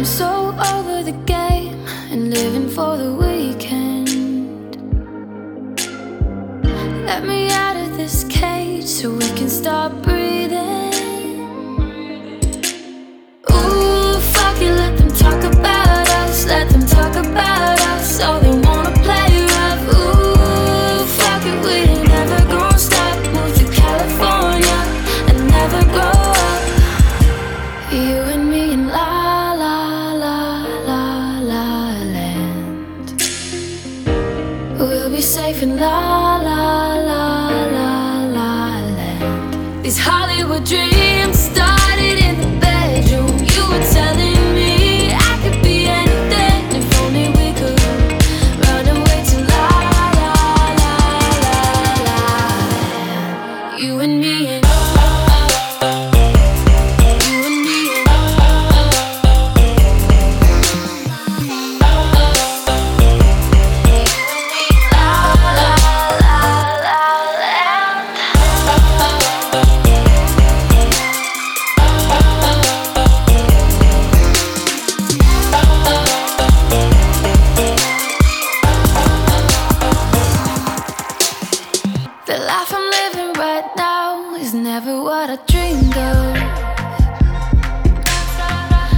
I'm so over the game and living for the weekend. Let me out of this cage so we can start breathing. can love. living right now is never what I dreamed of.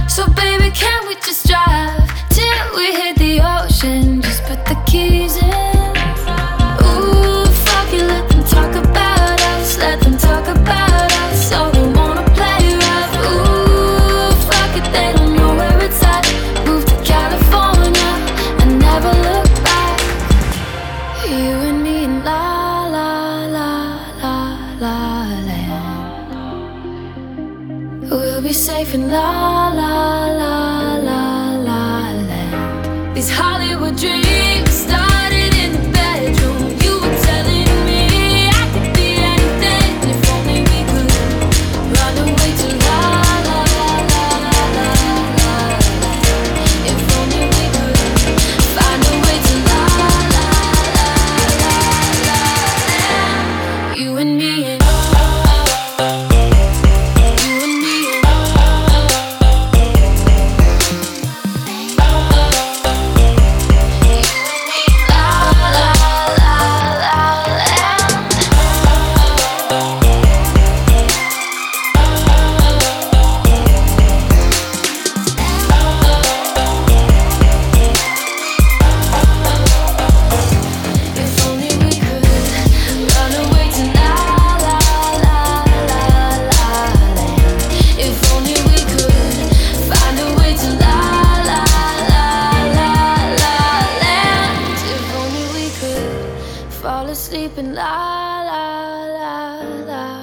So, baby, can we just? We'll be safe in la la la la la land. These high fall asleep and la la la la.